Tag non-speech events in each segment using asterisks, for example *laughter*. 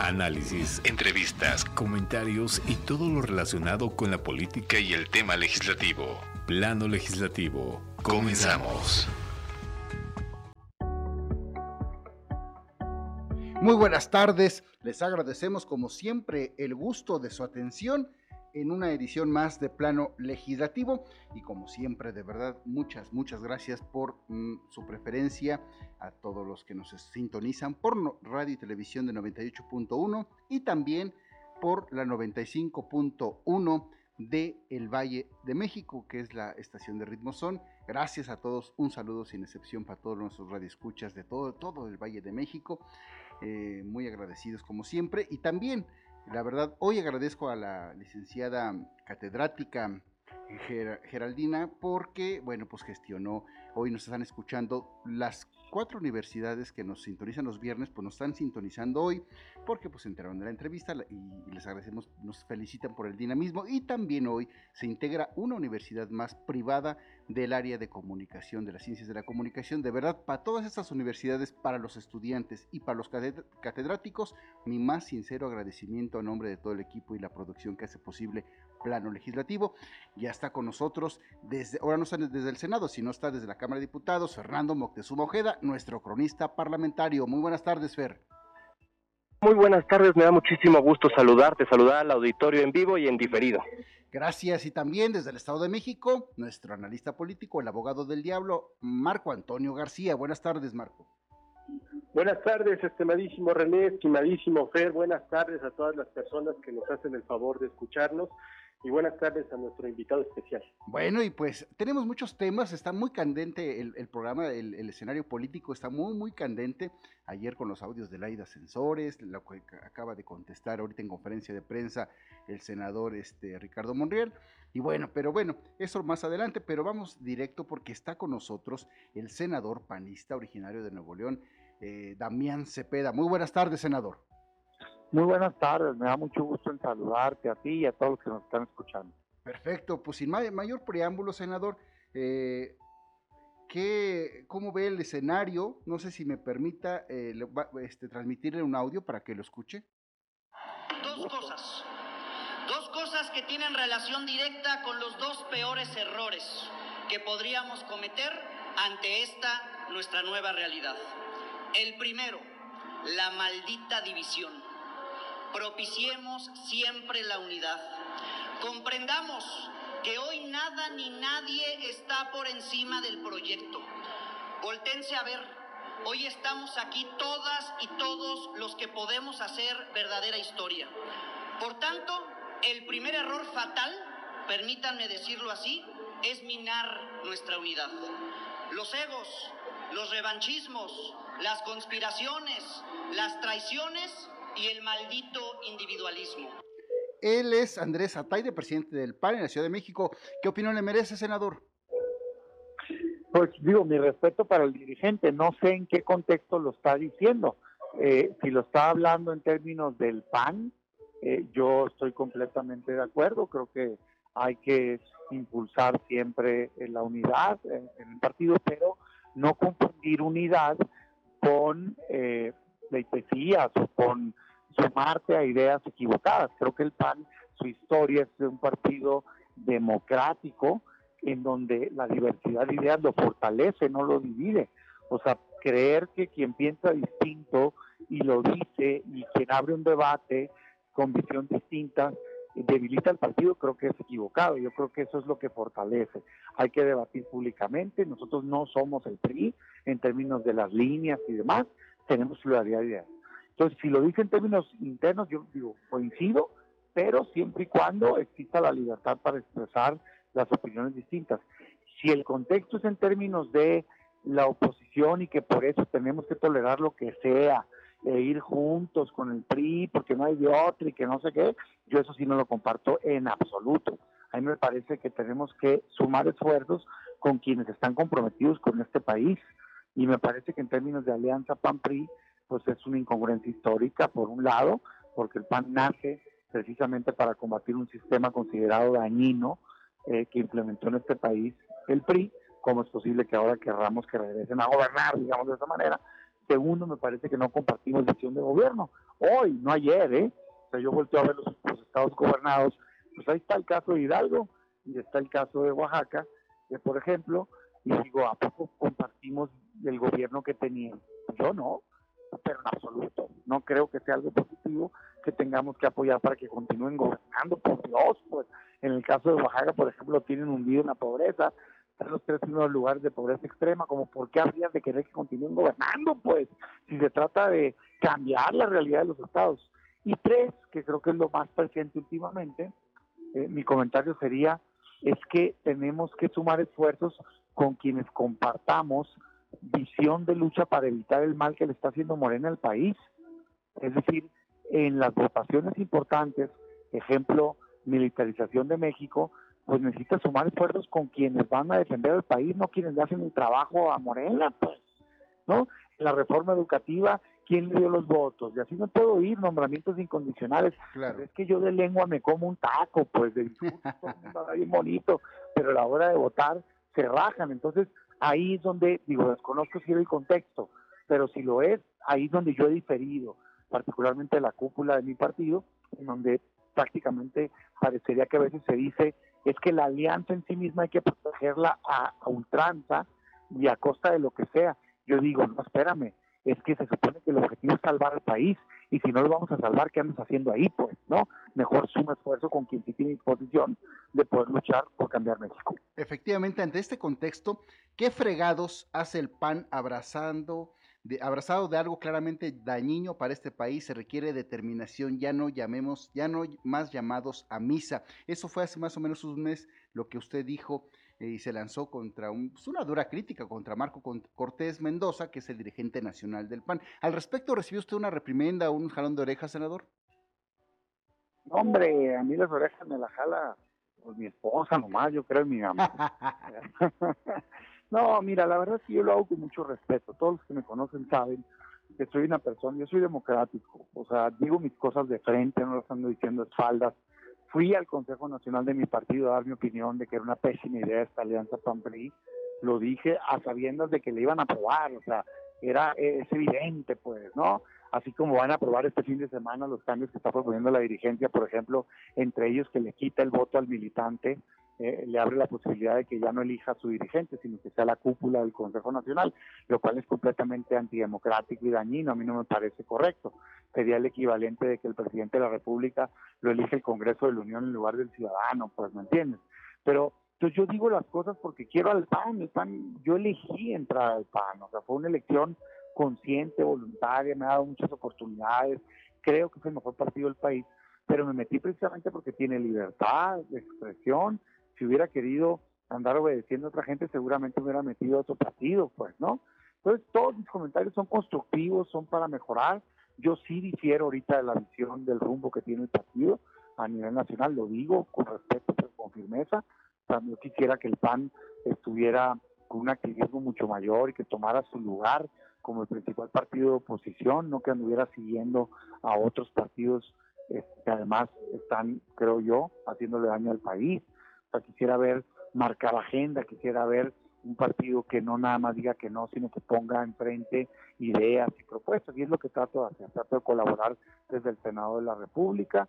Análisis, entrevistas, comentarios y todo lo relacionado con la política y el tema legislativo. Plano legislativo. Comenzamos. Muy buenas tardes, les agradecemos como siempre el gusto de su atención en una edición más de plano legislativo y como siempre de verdad muchas muchas gracias por mm, su preferencia a todos los que nos sintonizan por radio y televisión de 98.1 y también por la 95.1 de El Valle de México, que es la estación de Ritmo Son. Gracias a todos, un saludo sin excepción para todos nuestros radioescuchas de todo, todo el Valle de México. Eh, muy agradecidos como siempre. Y también, la verdad, hoy agradezco a la licenciada catedrática Geraldina porque, bueno, pues gestionó, hoy nos están escuchando las cuatro universidades que nos sintonizan los viernes, pues nos están sintonizando hoy, porque pues se enteraron de la entrevista y, les agradecemos, nos felicitan por el dinamismo y también hoy se integra una universidad más privada del área de comunicación, de las ciencias de la comunicación. De verdad, para todas estas universidades, para los estudiantes y para los catedráticos, mi más sincero agradecimiento a nombre de todo el equipo y la producción que hace posible plano legislativo. Ya está con nosotros desde, ahora no está desde el Senado, sino está desde la Cámara de Diputados, Fernando Moctezuma Ojeda, nuestro cronista parlamentario. Muy buenas tardes, Fer. Muy buenas tardes, me da muchísimo gusto saludarte, saludar al auditorio en vivo y en diferido. Gracias y también desde el Estado de México, nuestro analista político, el abogado del diablo, Marco Antonio García. Buenas tardes, Marco. Buenas tardes, estimadísimo René, estimadísimo Fer, buenas tardes a todas las personas que nos hacen el favor de escucharnos y buenas tardes a nuestro invitado especial. Bueno, y pues tenemos muchos temas, está muy candente el, programa, el, escenario político está muy, muy candente. Ayer con los audios de Laida Sensores, lo que acaba de contestar ahorita en conferencia de prensa el senador este, Ricardo Monreal. Y bueno, pero bueno, eso más adelante, pero vamos directo porque está con nosotros el senador panista originario de Nuevo León, eh, Damián Cepeda. Muy buenas tardes, senador. Muy buenas tardes, me da mucho gusto en saludarte a ti y a todos los que nos están escuchando. Perfecto, pues sin mayor preámbulo, senador, eh, ¿qué, ¿cómo ve el escenario? No sé si me permita eh, este, transmitirle un audio para que lo escuche. Dos cosas, dos cosas que tienen relación directa con los dos peores errores que podríamos cometer ante esta nuestra nueva realidad. El primero, la maldita división propiciemos siempre la unidad. Comprendamos que hoy nada ni nadie está por encima del proyecto. Voltense a ver, hoy estamos aquí todas y todos los que podemos hacer verdadera historia. Por tanto, el primer error fatal, permítanme decirlo así, es minar nuestra unidad. Los egos, los revanchismos, las conspiraciones, las traiciones y el maldito individualismo. Él es Andrés Ataide, presidente del PAN en la Ciudad de México. ¿Qué opinión le merece, senador? Pues digo, mi respeto para el dirigente, no sé en qué contexto lo está diciendo. Eh, si lo está hablando en términos del PAN, eh, yo estoy completamente de acuerdo, creo que hay que impulsar siempre la unidad en, el partido, pero no confundir unidad con eh, o con sumarte a ideas equivocadas. Creo que el PAN, su historia es de un partido democrático en donde la diversidad de ideas lo fortalece, no lo divide. O sea, creer que quien piensa distinto y lo dice y quien abre un debate con visión distinta debilita al partido, creo que es equivocado. Yo creo que eso es lo que fortalece. Hay que debatir públicamente. Nosotros no somos el PRI en términos de las líneas y demás. Tenemos pluralidad de ideas. Entonces, si lo dice en términos internos, yo digo, coincido, pero siempre y cuando exista la libertad para expresar las opiniones distintas. Si el contexto es en términos de la oposición y que por eso tenemos que tolerar lo que sea, e ir juntos con el PRI porque no hay de otro y que no sé qué, yo eso sí no lo comparto en absoluto. A mí me parece que tenemos que sumar esfuerzos con quienes están comprometidos con este país y me parece que en términos de alianza PAN-PRI pues es una incongruencia histórica, por un lado, porque el PAN nace precisamente para combatir un sistema considerado dañino eh, que implementó en este país el PRI, ¿cómo es posible que ahora querramos que regresen a gobernar, digamos de esa manera? Segundo, me parece que no compartimos visión de gobierno. hoy, no ayer, ¿eh? O sea, yo volteo a ver los, estados gobernados, pues ahí está el caso de Hidalgo y está el caso de Oaxaca, que por ejemplo, y digo, ¿a poco compartimos el gobierno que tenían? Yo no, pero en absoluto. No creo que sea algo positivo que tengamos que apoyar para que continúen gobernando, por Dios, pues en el caso de Oaxaca, por ejemplo, tienen hundido en la pobreza, están los tres primeros lugares de pobreza extrema, como por qué habría de querer que continúen gobernando, pues, si se trata de cambiar la realidad de los estados. Y tres, que creo que es lo más presente últimamente, eh, mi comentario sería, es que tenemos que sumar esfuerzos con quienes compartamos visión de lucha para evitar el mal que le está haciendo Morena al país. Es decir, en las votaciones importantes, ejemplo, militarización de México, pues necesita sumar esfuerzos con quienes van a defender al país, no quienes le hacen el trabajo a Morena, pues, ¿no? la reforma educativa, ¿quién le dio los votos? Y así no puedo ir, nombramientos incondicionales. Claro. Es que yo de lengua me como un taco, pues, de discurso, *laughs* bien bonito, pero a la hora de votar se rajan. Entonces, ahí es donde, digo, desconozco si era el contexto, pero si lo es, ahí es donde yo he diferido, particularmente la cúpula de mi partido, en donde prácticamente parecería que a veces se dice es que la alianza en sí misma hay que protegerla a, ultranza y a costa de lo que sea. Yo digo, no, espérame, es que se supone que el objetivo es salvar al país y si no lo vamos a salvar, ¿qué andas haciendo ahí? Pues, ¿no? Mejor suma esfuerzo con quien sí tiene disposición de poder luchar por cambiar México. Efectivamente, ante este contexto, ¿qué fregados hace el PAN abrazando abrazado de algo claramente dañino para este país, se requiere determinación, ya no llamemos, ya no más llamados a misa. Eso fue hace más o menos un mes lo que usted dijo eh, y se lanzó contra un, pues, una dura crítica contra Marco Cortés Mendoza, que es el dirigente nacional del PAN. Al respecto, ¿recibió usted una reprimenda o un jalón de orejas, senador? Hombre, a mí las orejas me la jala pues, mi esposa nomás, yo creo, mi mamá. *laughs* *laughs* No, mira, la verdad es que yo lo hago con mucho respeto. Todos los que me conocen saben que soy una persona, yo soy democrático, o sea, digo mis cosas de frente, no las ando diciendo espaldas. Fui al Consejo Nacional de mi partido a dar mi opinión de que era una pésima idea esta alianza PAN-PRI. Lo dije a sabiendas de que le iban a aprobar, o sea, era, es evidente, pues, ¿no? Así como van a aprobar este fin de semana los cambios que está proponiendo la dirigencia, por ejemplo, entre ellos que le quita el voto al militante, eh, le abre la posibilidad de que ya no elija a su dirigente, sino que sea la cúpula del Consejo Nacional, lo cual es completamente antidemocrático y dañino. A mí no me parece correcto. Sería el equivalente de que el presidente de la República lo elige el Congreso de la Unión en lugar del ciudadano, pues, ¿me entiendes? Pero entonces yo digo las cosas porque quiero al PAN, el PAN, yo elegí entrar al PAN, o sea, fue una elección consciente, voluntaria, me ha dado muchas oportunidades, creo que es el mejor partido del país, pero me metí precisamente porque tiene libertad de expresión, si hubiera querido andar obedeciendo a otra gente, seguramente hubiera metido a otro partido, pues, ¿no? Entonces, todos mis comentarios son constructivos, son para mejorar. Yo sí difiero ahorita de la visión del rumbo que tiene el partido a nivel nacional, lo digo con respeto, pero con firmeza. También quisiera que el PAN estuviera con un activismo mucho mayor y que tomara su lugar como el principal partido de oposición, no que anduviera siguiendo a otros partidos eh, que además están, creo yo, haciéndole daño al país quisiera ver marcar agenda, quisiera ver un partido que no nada más diga que no, sino que ponga enfrente ideas y propuestas. Y es lo que trato de hacer, trato de colaborar desde el Senado de la República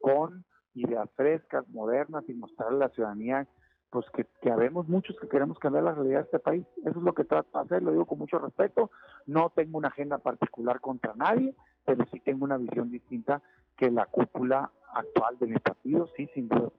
con ideas frescas, modernas y mostrarle a la ciudadanía pues que, que habemos muchos que queremos cambiar la realidad de este país. Eso es lo que trato de hacer, lo digo con mucho respeto. No tengo una agenda particular contra nadie, pero sí tengo una visión distinta que la cúpula actual de mi partido, sí, sin duda.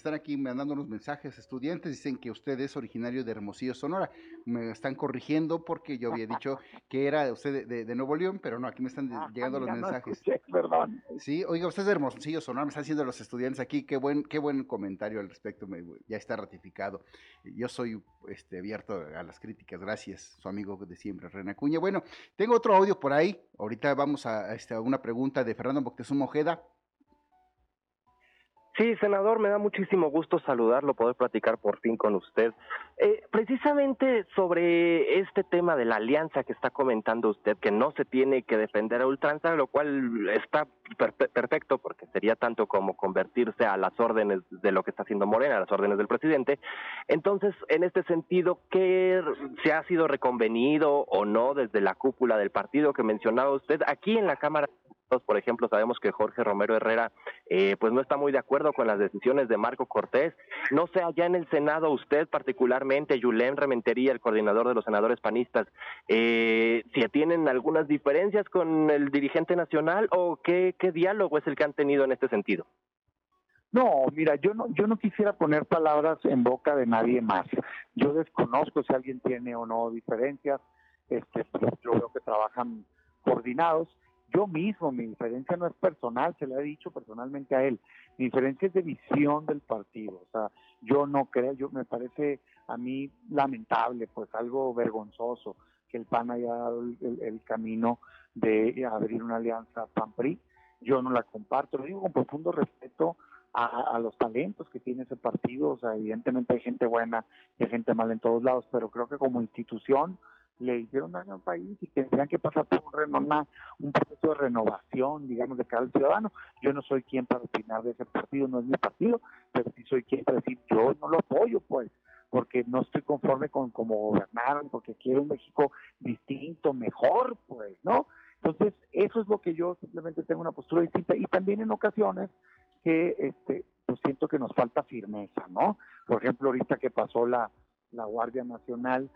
Me están aquí mandando unos mensajes estudiantes, dicen que usted es originario de Hermosillo, Sonora. Me están corrigiendo porque yo había dicho que era usted de, Nuevo León, pero no, aquí me están ah, llegando los mensajes. perdón. Sí, oiga, usted es de Hermosillo, Sonora, me están haciendo los estudiantes aquí, qué buen, qué buen comentario al respecto, ya está ratificado. Yo soy este, abierto a las críticas, gracias, su amigo de siempre, René Acuña. Bueno, tengo otro audio por ahí, ahorita vamos a, este, a una pregunta de Fernando Moctezuma Ojeda Sí, senador, me da muchísimo gusto saludarlo, poder platicar por fin con usted. Eh, precisamente sobre este tema de la alianza que está comentando usted, que no se tiene que defender a ultranza, lo cual está perfecto porque sería tanto como convertirse a las órdenes de lo que está haciendo Morena, a las órdenes del presidente. Entonces, en este sentido, ¿qué se ha sido reconvenido o no desde la cúpula del partido que mencionaba usted aquí en la Cámara por ejemplo, sabemos que Jorge Romero Herrera eh, pues no está muy de acuerdo con las decisiones de Marco Cortés. No sé, allá en el Senado, usted particularmente, Yulén Rementería, el coordinador de los senadores panistas, eh, si tienen algunas diferencias con el dirigente nacional o qué, qué diálogo es el que han tenido en este sentido. No, mira, yo no, yo no quisiera poner palabras en boca de nadie más. Yo desconozco si alguien tiene o no diferencias. Este, pues, yo veo que trabajan coordinados yo mismo, mi diferencia no es personal, se lo he dicho personalmente a él, mi diferencia es de visión del partido, o sea, yo no creo, yo me parece a mí lamentable, pues algo vergonzoso que el PAN haya dado el, camino de abrir una alianza PAN-PRI, yo no la comparto, lo digo con profundo respeto a, a, los talentos que tiene ese partido, o sea, evidentemente hay gente buena y hay gente mala en todos lados, pero creo que como institución le hicieron daño al país y tendrían que pasar por un, un proceso de renovación, digamos, de cada ciudadano. Yo no soy quien para opinar de ese partido, no es mi partido, pero sí soy quien para decir, yo no lo apoyo, pues, porque no estoy conforme con cómo gobernaron, porque quiero un México distinto, mejor, pues, ¿no? Entonces, eso es lo que yo simplemente tengo una postura distinta y también en ocasiones que, este, pues siento que nos falta firmeza, ¿no? Por ejemplo, ahorita que pasó la Guardia Nacional,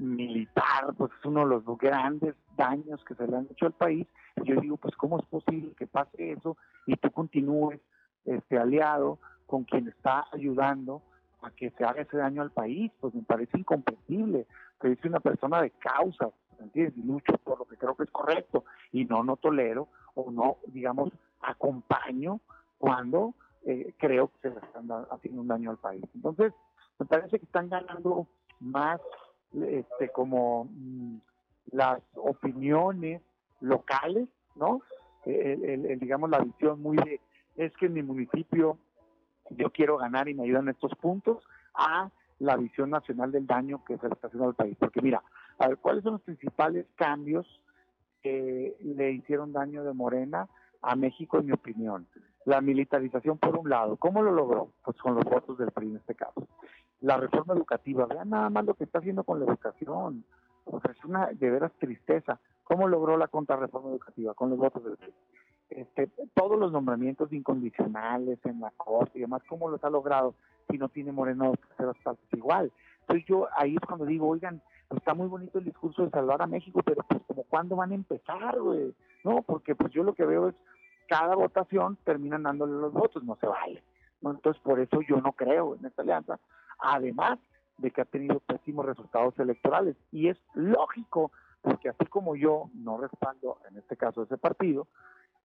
militar, pues es uno de los grandes daños que se le han hecho al país. Y yo digo, pues cómo es posible que pase eso y tú continúes este aliado con quien está ayudando a que se haga ese daño al país, pues me parece incomprensible. Que soy una persona de causa, ¿entiendes? Lucho por lo que creo que es correcto y no no tolero o no, digamos, acompaño cuando eh, creo que se le están haciendo un daño al país. Entonces, me parece que están ganando más este, como mm, las opiniones locales, ¿no? El, digamos, la visión muy de, es que en mi municipio yo quiero ganar y me ayudan estos puntos, a la visión nacional del daño que se le está haciendo al país. Porque mira, a ver, ¿cuáles son los principales cambios que le hicieron daño de Morena a México, en mi opinión? La militarización, por un lado. ¿Cómo lo logró? Pues con los votos del PRI en este caso la reforma educativa. Vean nada más lo que está haciendo con la educación. O sea, es una de veras tristeza. ¿Cómo logró la contrarreforma educativa? Con los votos del este, todos los nombramientos incondicionales en la corte y demás, ¿cómo los ha logrado si no tiene Moreno terceras partes igual? Entonces yo ahí es cuando digo, oigan, está muy bonito el discurso de salvar a México, pero pues como cuándo van a empezar, güey, no, porque pues yo lo que veo es cada votación terminan dándole los votos, no se vale, ¿no? Entonces por eso yo no creo en esta alianza, además de que ha tenido pésimos resultados electorales. Y es lógico, porque así como yo no respaldo, en este caso, ese partido,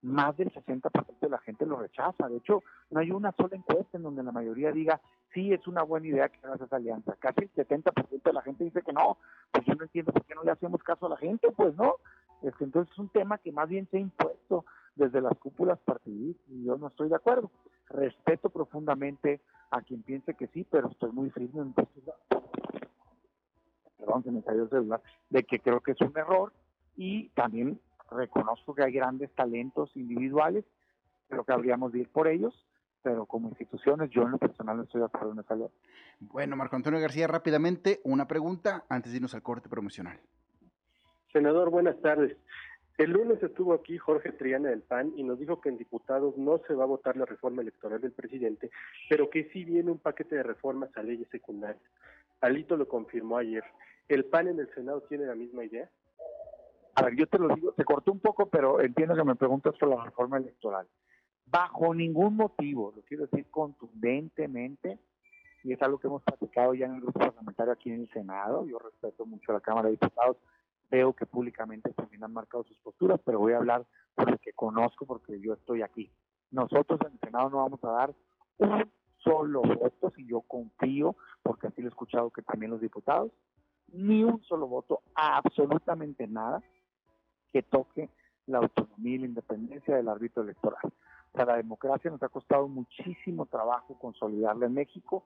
más del 60% de la gente lo rechaza. De hecho, no hay una sola encuesta en donde la mayoría diga, sí, es una buena idea que hagas esa alianza. Casi el 70% de la gente dice que no. Pues yo no entiendo por qué no le hacemos caso a la gente, pues no. Este, entonces es un tema que más bien se ha impuesto desde las cúpulas partidistas y yo no estoy de acuerdo. Respeto profundamente a quien piense que sí, pero estoy muy firme en perdón, se me cayó el celular, de que creo que es un error y también reconozco que hay grandes talentos individuales, creo que habríamos de ir por ellos, pero como instituciones yo en lo personal no estoy de acuerdo en esa ley. Bueno, Marco Antonio García, rápidamente una pregunta antes de irnos al corte promocional. Senador, buenas tardes. El lunes estuvo aquí Jorge Triana del PAN y nos dijo que en diputados no se va a votar la reforma electoral del presidente, pero que sí viene un paquete de reformas a leyes secundarias. Alito lo confirmó ayer. ¿El PAN en el Senado tiene la misma idea? A ver, yo te lo digo, se cortó un poco, pero entiendo que me preguntas por la reforma electoral. Bajo ningún motivo, lo quiero decir contundentemente, y es algo que hemos platicado ya en el grupo parlamentario aquí en el Senado, yo respeto mucho a la Cámara de Diputados, veo que públicamente también han marcado sus posturas, pero voy a hablar por lo que conozco porque yo estoy aquí. Nosotros en el Senado no vamos a dar un solo voto, si yo confío, porque así lo he escuchado que también los diputados, ni un solo voto absolutamente nada que toque la autonomía y la independencia del árbitro electoral. O la democracia nos ha costado muchísimo trabajo consolidarla en México.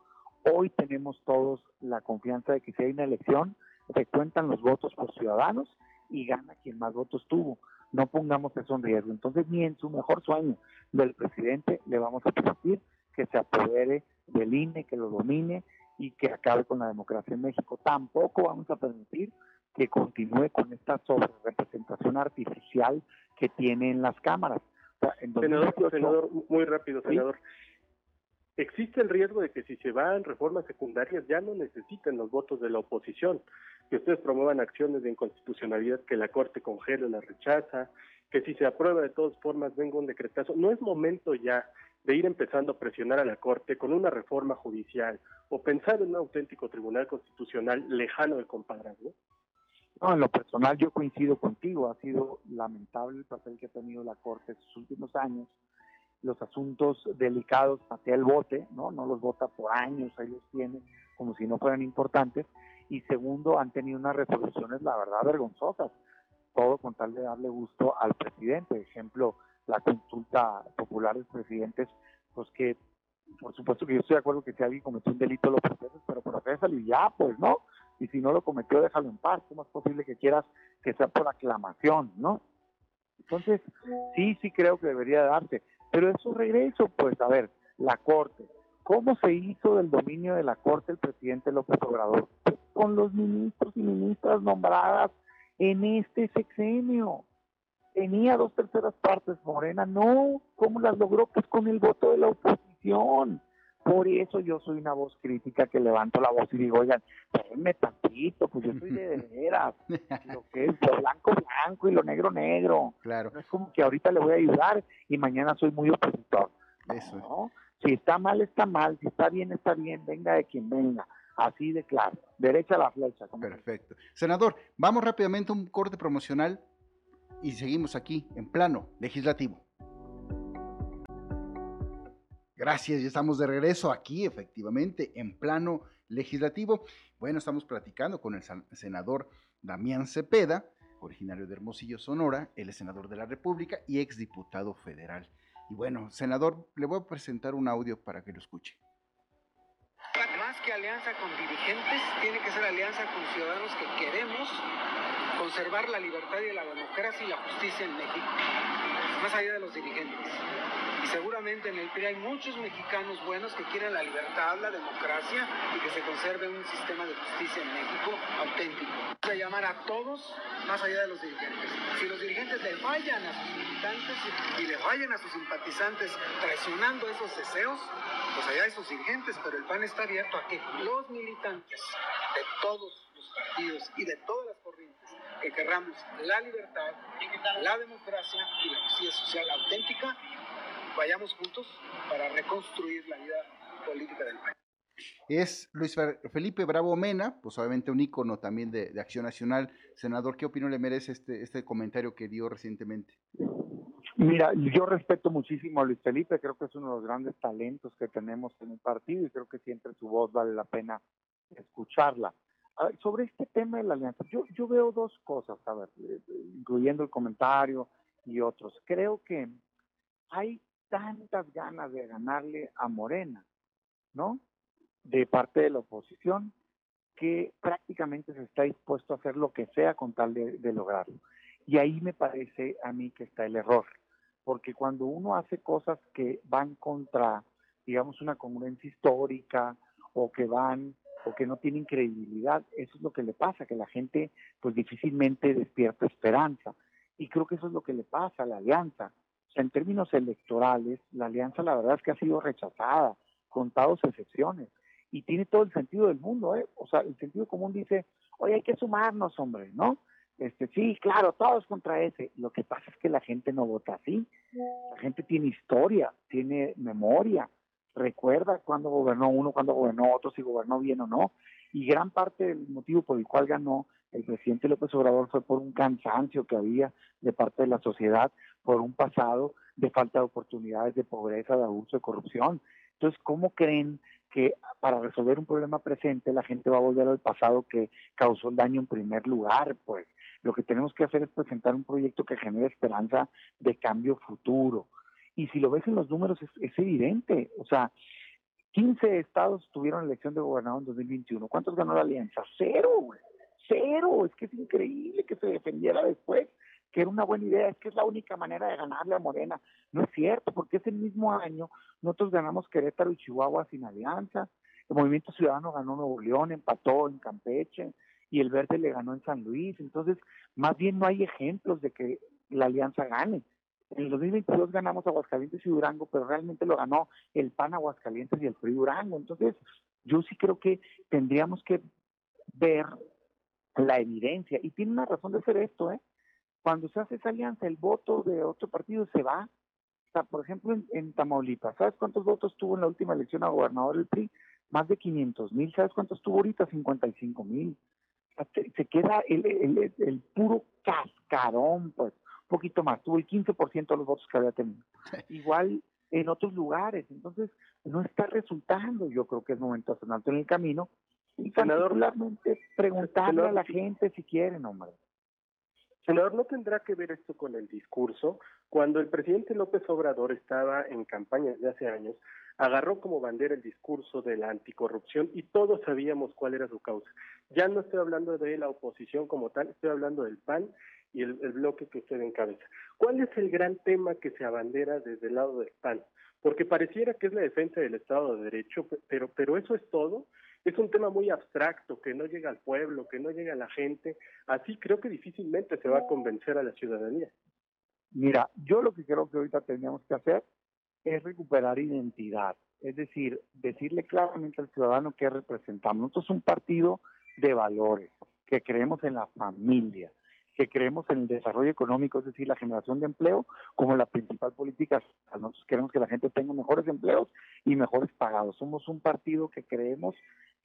Hoy tenemos todos la confianza de que si hay una elección, se cuentan los votos por ciudadanos y gana quien más votos tuvo. No pongamos eso en riesgo. Entonces, ni en su mejor sueño del presidente le vamos a permitir que se apodere del INE, que lo domine y que acabe con la democracia en México. Tampoco vamos a permitir que continúe con esta representación artificial que tiene en las cámaras. senador, muy rápido, senador. Existe el riesgo de que si se van reformas secundarias ya no necesiten los votos de la oposición, que ustedes promuevan acciones de inconstitucionalidad que la Corte congele o la rechaza, que si se aprueba de todas formas venga un decretazo. No es momento ya de ir empezando a presionar a la Corte con una reforma judicial o pensar en un auténtico tribunal constitucional lejano del compadrazgo. No, en lo personal yo coincido contigo, ha sido lamentable el papel que ha tenido la Corte estos últimos años. Los asuntos delicados hacia el bote, ¿no? No los vota por años, ahí los tiene como si no fueran importantes. Y segundo, han tenido unas resoluciones, la verdad, vergonzosas. Todo con tal de darle gusto al presidente. Ejemplo, la consulta popular de presidentes, pues que, por supuesto que yo estoy de acuerdo que si alguien cometió un delito lo proceses, pero procesalo y ya, pues, ¿no? y si no lo cometió, déjalo en paz. ¿Cómo es posible que quieras que sea por aclamación, no? Entonces, sí, sí creo que debería darse. Pero eso regreso, pues, a ver, la Corte. ¿Cómo se hizo del dominio de la Corte el presidente López Obrador? Pues, con los ministros y ministras nombradas en este sexenio. Tenía dos terceras partes Morena, no. ¿Cómo las logró? Pues con el voto de la oposición. Por eso yo soy una voz crítica que levanto la voz y digo, oigan, déjenme tantito, pues yo soy de *laughs* veras. lo que es lo blanco, blanco y lo negro, negro. Claro. No es como que ahorita le voy a ayudar y mañana soy muy opositor. Eso Si está mal, está mal. Si está bien, está bien. Venga de quien venga. Así de claro. Derecha a la flecha. Perfecto. Senador, vamos rápidamente a un corte promocional y seguimos aquí en plano legislativo. Gracias, ya estamos de regreso aquí, efectivamente, en plano legislativo. Bueno, estamos platicando con el senador Damián Cepeda, originario de Hermosillo, Sonora, él es senador de la República y exdiputado federal. Y bueno, senador, le voy a presentar un audio para que lo escuche. Más que alianza con dirigentes, tiene que ser alianza con ciudadanos que queremos conservar la libertad y la democracia y la justicia en México, más allá de los dirigentes. Y seguramente en el PRI hay muchos mexicanos buenos que quieren la libertad, la democracia y que se conserve un sistema de justicia en México auténtico. Vamos a llamar a todos más allá de los dirigentes. Si los dirigentes le fallan a sus militantes y le fallan a sus simpatizantes traicionando esos deseos, pues allá hay sus dirigentes, pero el PAN está abierto a que los militantes de todos los partidos y de todas las que querramos la libertad, la democracia y la justicia social auténtica, vayamos juntos para reconstruir la vida política del país. Es Luis Felipe Bravo Mena, pues obviamente un ícono también de, Acción Nacional. Senador, ¿qué opinión le merece este, este comentario que dio recientemente? Mira, yo respeto muchísimo a Luis Felipe, creo que es uno de los grandes talentos que tenemos en el partido y creo que siempre su voz vale la pena escucharla. Sobre este tema de la alianza, yo, yo veo dos cosas, a ver, eh, incluyendo el comentario y otros. Creo que hay tantas ganas de ganarle a Morena, ¿no? De parte de la oposición, que prácticamente se está dispuesto a hacer lo que sea con tal de, lograrlo. Y ahí me parece a mí que está el error, porque cuando uno hace cosas que van contra, digamos, una congruencia histórica o que van o que no tienen credibilidad, eso es lo que le pasa, que la gente pues difícilmente despierta esperanza. Y creo que eso es lo que le pasa a la alianza en términos electorales, la alianza la verdad es que ha sido rechazada, contados excepciones, y tiene todo el sentido del mundo, ¿eh? O sea, el sentido común dice, oye, hay que sumarnos, hombre, ¿no? Este, sí, claro, todos contra ese. Lo que pasa es que la gente no vota así. La gente tiene historia, tiene memoria, recuerda cuándo gobernó uno, cuándo gobernó otro, si gobernó bien o no. Y gran parte del motivo por el cual ganó el presidente López Obrador fue por un cansancio que había de parte de la sociedad, por un pasado de falta de oportunidades, de pobreza, de abuso, de corrupción. Entonces, ¿cómo creen que para resolver un problema presente la gente va a volver al pasado que causó el daño en primer lugar? Pues lo que tenemos que hacer es presentar un proyecto que genere esperanza de cambio futuro. Y si lo ves en los números es, evidente. O sea, 15 estados tuvieron elección de gobernador en 2021. ¿Cuántos ganó la alianza? Cero. Cero. Es que es increíble que se defendiera después que era una buena idea, es que es la única manera de ganarle a Morena. No es cierto, porque ese mismo año nosotros ganamos Querétaro y Chihuahua sin alianza, el Movimiento Ciudadano ganó Nuevo León, empató en Campeche y el Verde le ganó en San Luis. Entonces, más bien no hay ejemplos de que la alianza gane. En el 2022 ganamos Aguascalientes y Durango, pero realmente lo ganó el PAN Aguascalientes y el PRI Durango. Entonces, yo sí creo que tendríamos que ver la evidencia. Y tiene una razón de ser esto, ¿eh? Cuando se hace esa alianza, el voto de otro partido se va. O sea, por ejemplo, en, Tamaulipas, ¿sabes cuántos votos tuvo en la última elección a gobernador el PRI? Más de 500 mil. ¿Sabes cuántos tuvo ahorita? 55 mil. se, queda el, el, puro cascarón, pues, poquito más. Tuvo el 15% de los votos que había tenido. *laughs* Igual en otros lugares. Entonces, no está resultando. Yo creo que es momento de hacer en el camino y particularmente preguntarle a la gente si quieren, hombre. Senador, ¿no tendrá que ver esto con el discurso? Cuando el presidente López Obrador estaba en campaña desde hace años, agarró como bandera el discurso de la anticorrupción y todos sabíamos cuál era su causa. Ya no estoy hablando de la oposición como tal, estoy hablando del PAN y el, bloque que usted encabeza. ¿Cuál es el gran tema que se abandera desde el lado del PAN? Porque pareciera que es la defensa del Estado de Derecho, pero, pero eso es todo es un tema muy abstracto, que no llega al pueblo, que no llega a la gente. Así creo que difícilmente se va a convencer a la ciudadanía. Mira, yo lo que creo que ahorita tendríamos que hacer es recuperar identidad, es decir, decirle claramente al ciudadano que representamos. Nosotros somos un partido de valores, que creemos en la familia, que creemos en el desarrollo económico, es decir, la generación de empleo como la principal política. Nosotros queremos que la gente tenga mejores empleos y mejores pagados. Somos un partido que creemos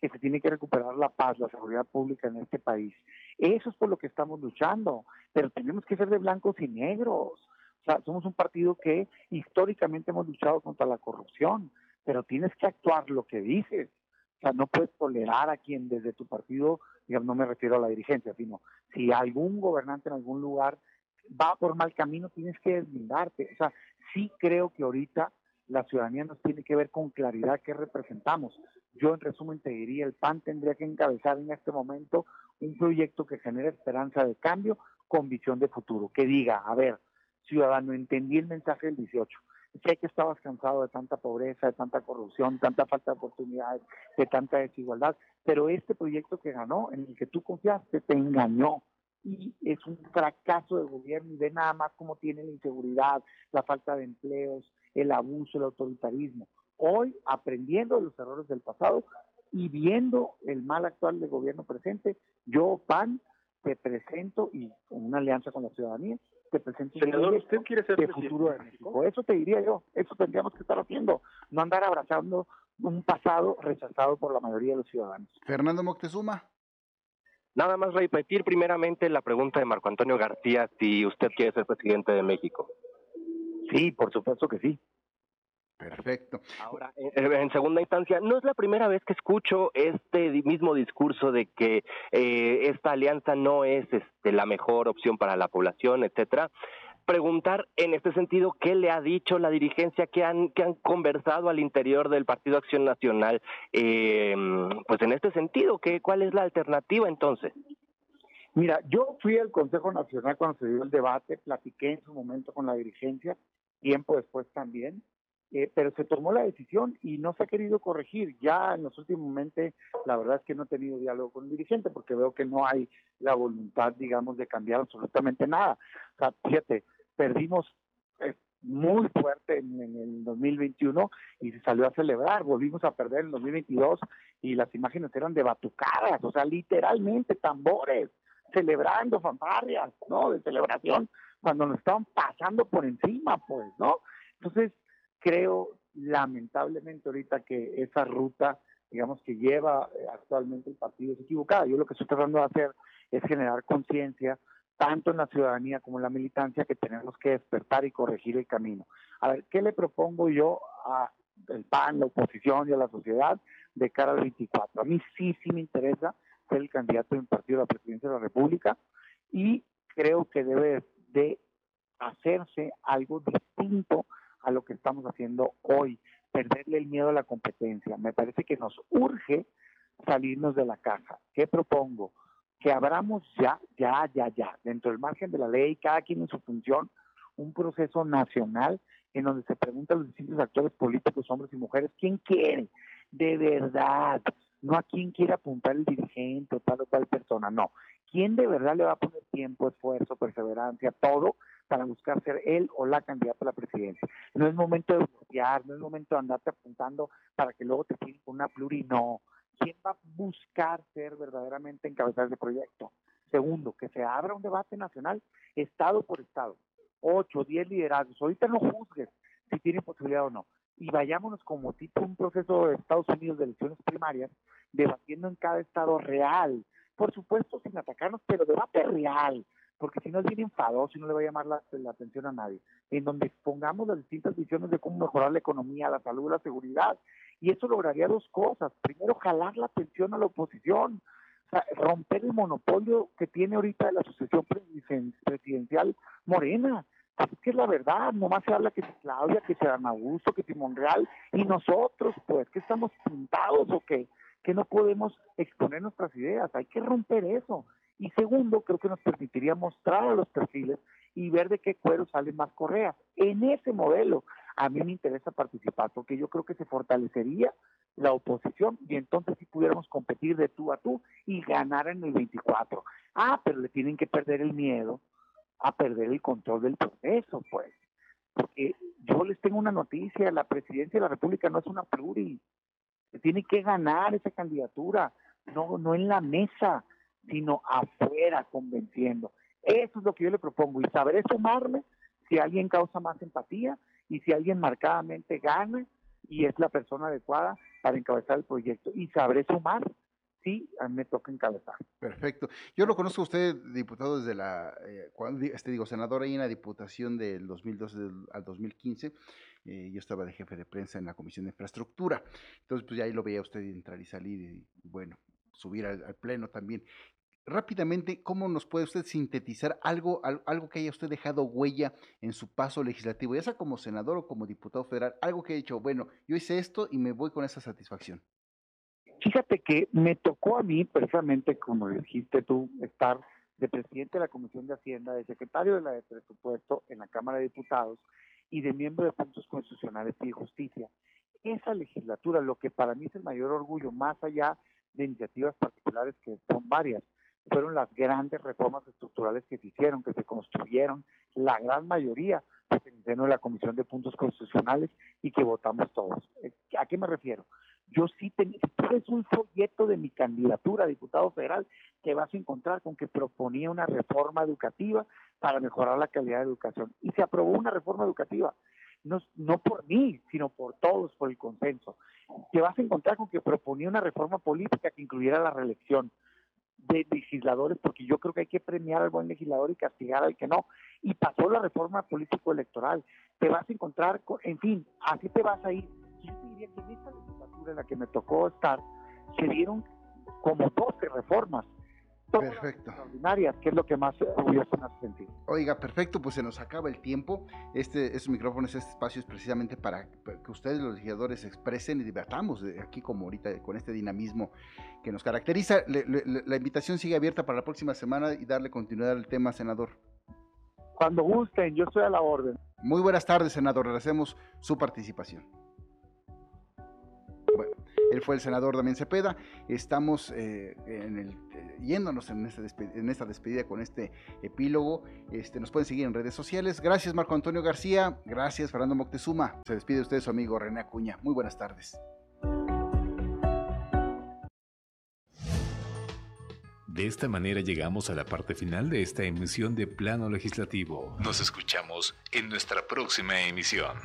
que se tiene que recuperar la paz, la seguridad pública en este país. Eso es por lo que estamos luchando, pero tenemos que ser de blancos y negros. O sea, somos un partido que históricamente hemos luchado contra la corrupción, pero tienes que actuar lo que dices. O sea, no puedes tolerar a quien desde tu partido no me refiero a la dirigencia, sino si algún gobernante en algún lugar va por mal camino, tienes que deslindarte. O sea, sí creo que ahorita la ciudadanía nos tiene que ver con claridad qué representamos. Yo en resumen te diría, el PAN tendría que encabezar en este momento un proyecto que genere esperanza de cambio con visión de futuro, que diga, a ver, ciudadano, entendí el mensaje del 18, sé que estabas cansado de tanta pobreza, de tanta corrupción, tanta falta de oportunidades, de tanta desigualdad, pero este proyecto que ganó, en el que tú confiaste, te engañó y es un fracaso de gobierno y ve nada más cómo tiene la inseguridad, la falta de empleos, el abuso, el autoritarismo. Hoy, aprendiendo de los errores del pasado y viendo el mal actual del gobierno presente, yo, PAN, te presento y con una alianza con la ciudadanía, te presento Senador, ¿usted quiere ser de futuro de México? Eso te diría yo, eso tendríamos que estar haciendo, no andar abrazando un pasado rechazado por la mayoría de los ciudadanos. Fernando Moctezuma. Nada más repetir primeramente la pregunta de Marco Antonio García, si usted quiere ser presidente de México. Sí, por supuesto que sí. Perfecto. Ahora, en, segunda instancia, no es la primera vez que escucho este mismo discurso de que eh, esta alianza no es este, la mejor opción para la población, etcétera. Preguntar en este sentido qué le ha dicho la dirigencia, qué han, qué han conversado al interior del Partido Acción Nacional, eh, pues en este sentido, ¿qué, ¿cuál es la alternativa entonces? Mira, yo fui al Consejo Nacional cuando se dio el debate, platiqué en su momento con la dirigencia, tiempo después también, eh, pero se tomó la decisión y no se ha querido corregir. Ya en los últimos momentos, la verdad es que no he tenido diálogo con el dirigente porque veo que no hay la voluntad, digamos, de cambiar absolutamente nada. O sea, fíjate, perdimos eh, muy fuerte en, en, el 2021 y se salió a celebrar. Volvimos a perder en el 2022 y las imágenes eran de batucadas, o sea, literalmente tambores, celebrando fanfarrias, ¿no? De celebración, cuando nos estaban pasando por encima, pues, ¿no? Entonces, creo lamentablemente ahorita que esa ruta, digamos, que lleva eh, actualmente el partido es equivocada. Yo lo que estoy tratando de hacer es generar conciencia tanto en la ciudadanía como en la militancia que tenemos que despertar y corregir el camino. A ver, ¿qué le propongo yo a el PAN, la oposición y a la sociedad de cara al 24? A mí sí, sí me interesa ser el candidato de un partido a la presidencia de la República y creo que debe de hacerse algo distinto a lo que estamos haciendo hoy, perderle el miedo a la competencia. Me parece que nos urge salirnos de la caja. ¿Qué propongo? Que abramos ya, ya, ya, ya, dentro del margen de la ley, cada quien en su función, un proceso nacional en donde se pregunta a los distintos actores políticos, hombres y mujeres, ¿quién quiere de verdad? No a quién quiere apuntar el dirigente o tal o cual persona, no. ¿Quién de verdad le va a poner tiempo, esfuerzo, perseverancia, todo para buscar ser él o la candidata a la presidencia? No es momento de bloquear, no es momento de andarte apuntando para que luego te con una pluri, no. ¿Quién va a buscar ser verdaderamente encabezar ese proyecto? Segundo, que se abra un debate nacional, estado por estado. Ocho, diez liderazgos. Ahorita no juzgues si tienen posibilidad o no. Y vayámonos como tipo un proceso de Estados Unidos de elecciones primarias, debatiendo en cada estado real. Por supuesto, sin atacarnos, pero debate real porque si no es bien enfadoso y no le va a llamar la, atención a nadie, en donde pongamos las distintas visiones de cómo mejorar la economía, la salud, la seguridad, y eso lograría dos cosas. Primero, jalar la atención a la oposición, romper el monopolio que tiene ahorita la asociación presidencial Morena. Así que es la verdad, nomás se habla que si Claudia, que si Dan Augusto, que si Monreal, y nosotros, pues, que estamos pintados o qué, que no podemos exponer nuestras ideas, hay que romper eso. Y segundo, creo que nos permitiría mostrar a los perfiles y ver de qué cuero salen más correas. En ese modelo a mí me interesa participar porque yo creo que se fortalecería la oposición y entonces si pudiéramos competir de tú a tú y ganar en el 24. Ah, pero le tienen que perder el miedo a perder el control del proceso, pues. Porque yo les tengo una noticia, la presidencia de la República no es una pluri. Tiene que ganar esa candidatura, no, no en la mesa sino afuera convenciendo. Eso es lo que yo le propongo y sabré sumarme si alguien causa más empatía y si alguien marcadamente gana y es la persona adecuada para encabezar el proyecto. Y sabré sumar si a mí me toca encabezar. Perfecto. Yo lo conozco a usted, diputado, desde la, eh, este digo, senador ahí en la diputación del 2012 al 2015. Eh, yo estaba de jefe de prensa en la Comisión de Infraestructura. Entonces, pues ya ahí lo veía usted entrar y salir y, bueno, subir al, pleno también. Rápidamente, ¿cómo nos puede usted sintetizar algo, algo que haya usted dejado huella en su paso legislativo, ya sea como senador o como diputado federal, algo que haya dicho, bueno, yo hice esto y me voy con esa satisfacción? Fíjate que me tocó a mí, precisamente como dijiste tú, estar de presidente de la Comisión de Hacienda, de secretario de la de Presupuesto en la Cámara de Diputados y de miembro de puntos constitucionales y justicia. Esa legislatura, lo que para mí es el mayor orgullo, más allá de iniciativas particulares que son varias, fueron las grandes reformas estructurales que se hicieron, que se construyeron, la gran mayoría pues, en el seno de la Comisión de Puntos Constitucionales y que votamos todos. Eh, ¿A qué me refiero? Yo sí tenía, es un folleto de mi candidatura a diputado federal que vas a encontrar con que proponía una reforma educativa para mejorar la calidad de educación. Y se aprobó una reforma educativa, no, no por mí, sino por todos, por el consenso. Te vas a encontrar con que proponía una reforma política que incluyera la reelección de legisladores, porque yo creo que hay que premiar al buen legislador y castigar al que no. Y pasó la reforma político-electoral. Te vas a encontrar, con, en fin, así te vas a ir. Yo diría que en esta legislatura en la que me tocó estar, se dieron como 12 reformas Perfecto. Extraordinarias, que es lo que más orgulloso hace sentir. Oiga, perfecto, pues se nos acaba el tiempo. Este, estos micrófonos, este espacio es precisamente para, que ustedes, los legisladores, se expresen y debatamos aquí como ahorita con este dinamismo que nos caracteriza. la invitación sigue abierta para la próxima semana y darle continuidad al tema, senador. Cuando gusten, yo estoy a la orden. Muy buenas tardes, senador. Agradecemos su participación. Él fue el senador Damián Cepeda. Estamos eh, el yéndonos en esta despedida con este epílogo. Este, nos pueden seguir en redes sociales. Gracias Marco Antonio García, gracias Fernando Moctezuma. Se despide usted su amigo René Acuña. Muy buenas tardes. De esta manera llegamos a la parte final de esta emisión de Plano Legislativo. Nos escuchamos en nuestra próxima emisión.